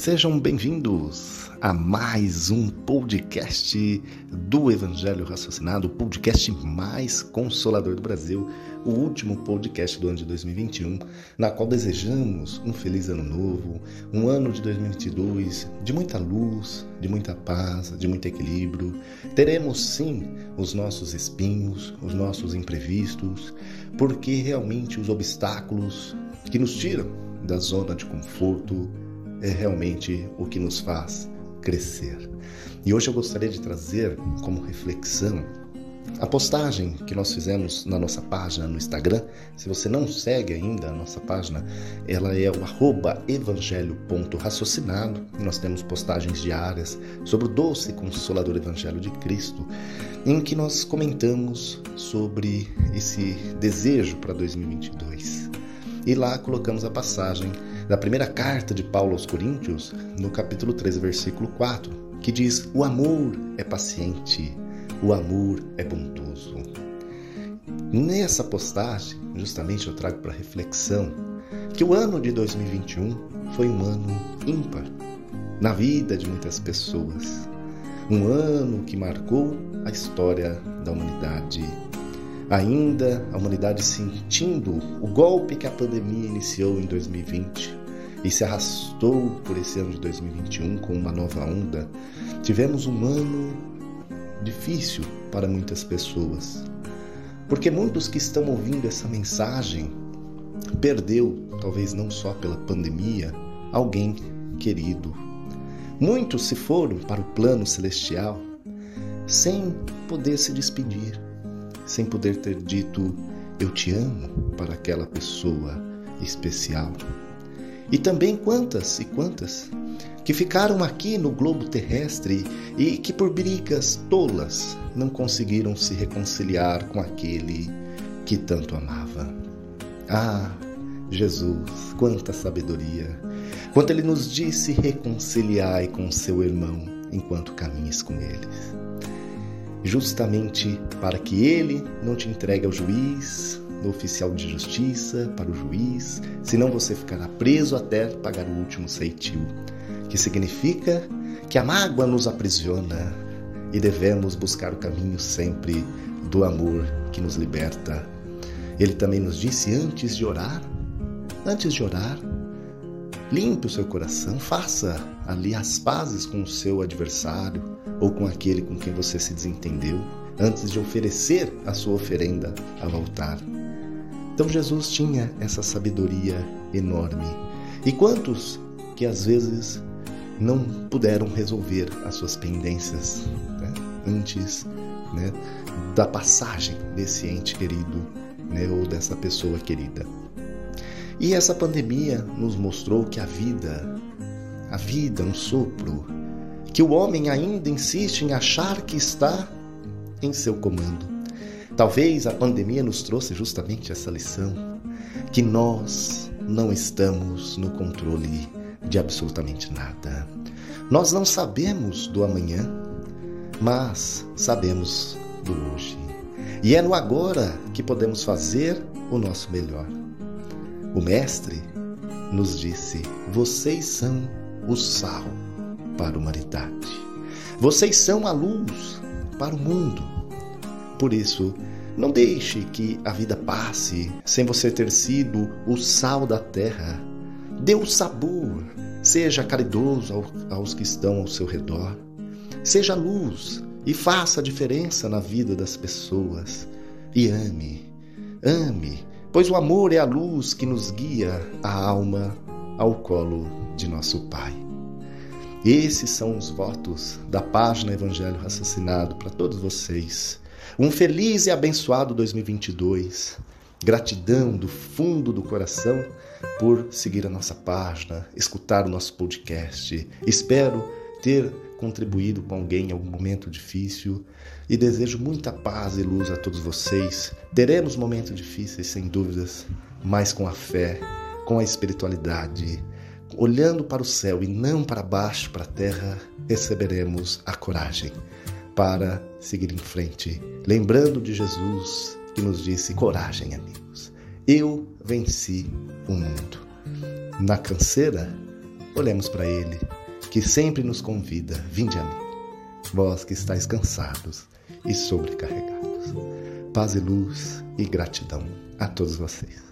Sejam bem-vindos a mais um podcast do Evangelho Raciocinado, o podcast mais consolador do Brasil, o último podcast do ano de 2021, na qual desejamos um feliz ano novo, um ano de 2022 de muita luz, de muita paz, de muito equilíbrio. Teremos sim os nossos espinhos, os nossos imprevistos, porque realmente os obstáculos que nos tiram da zona de conforto é realmente o que nos faz crescer. E hoje eu gostaria de trazer como reflexão a postagem que nós fizemos na nossa página no Instagram. Se você não segue ainda a nossa página, ela é o arroba evangelho.raciocinado. Nós temos postagens diárias sobre o doce e consolador Evangelho de Cristo, em que nós comentamos sobre esse desejo para 2022. E lá colocamos a passagem da primeira carta de Paulo aos Coríntios, no capítulo 13, versículo 4, que diz: O amor é paciente, o amor é bondoso. Nessa postagem, justamente eu trago para reflexão que o ano de 2021 foi um ano ímpar na vida de muitas pessoas. Um ano que marcou a história da humanidade. Ainda a humanidade sentindo o golpe que a pandemia iniciou em 2020, e se arrastou por esse ano de 2021 com uma nova onda, tivemos um ano difícil para muitas pessoas. Porque muitos que estão ouvindo essa mensagem perdeu, talvez não só pela pandemia, alguém querido. Muitos se foram para o plano celestial sem poder se despedir, sem poder ter dito eu te amo para aquela pessoa especial. E também quantas e quantas que ficaram aqui no globo terrestre e que por brigas tolas não conseguiram se reconciliar com aquele que tanto amava. Ah, Jesus, quanta sabedoria! Quanto ele nos disse reconciliai com seu irmão enquanto caminhes com eles. Justamente para que ele não te entregue ao juiz, do oficial de justiça para o juiz, senão você ficará preso até pagar o último ceitil, que significa que a mágoa nos aprisiona e devemos buscar o caminho sempre do amor que nos liberta. Ele também nos disse antes de orar, antes de orar, limpe o seu coração, faça ali as pazes com o seu adversário ou com aquele com quem você se desentendeu, antes de oferecer a sua oferenda ao altar. Então Jesus tinha essa sabedoria enorme. E quantos que às vezes não puderam resolver as suas pendências né? antes né? da passagem desse ente querido né? ou dessa pessoa querida. E essa pandemia nos mostrou que a vida, a vida, um sopro, que o homem ainda insiste em achar que está em seu comando. Talvez a pandemia nos trouxe justamente essa lição, que nós não estamos no controle de absolutamente nada. Nós não sabemos do amanhã, mas sabemos do hoje. E é no agora que podemos fazer o nosso melhor. O Mestre nos disse: vocês são o sal para a humanidade. Vocês são a luz para o mundo. Por isso, não deixe que a vida passe sem você ter sido o sal da terra. Dê o sabor, seja caridoso aos que estão ao seu redor. Seja luz e faça a diferença na vida das pessoas. E ame, ame, pois o amor é a luz que nos guia a alma ao colo de nosso Pai. Esses são os votos da página Evangelho Raciocinado para todos vocês um feliz e abençoado 2022. Gratidão do fundo do coração por seguir a nossa página, escutar o nosso podcast. Espero ter contribuído com alguém em algum momento difícil e desejo muita paz e luz a todos vocês. Teremos momentos difíceis, sem dúvidas, mas com a fé, com a espiritualidade, olhando para o céu e não para baixo, para a terra, receberemos a coragem para seguir em frente, lembrando de Jesus que nos disse: coragem, amigos, eu venci o mundo. Na canseira, olhemos para Ele, que sempre nos convida: vinde a mim, vós que estáis cansados e sobrecarregados. Paz e luz e gratidão a todos vocês.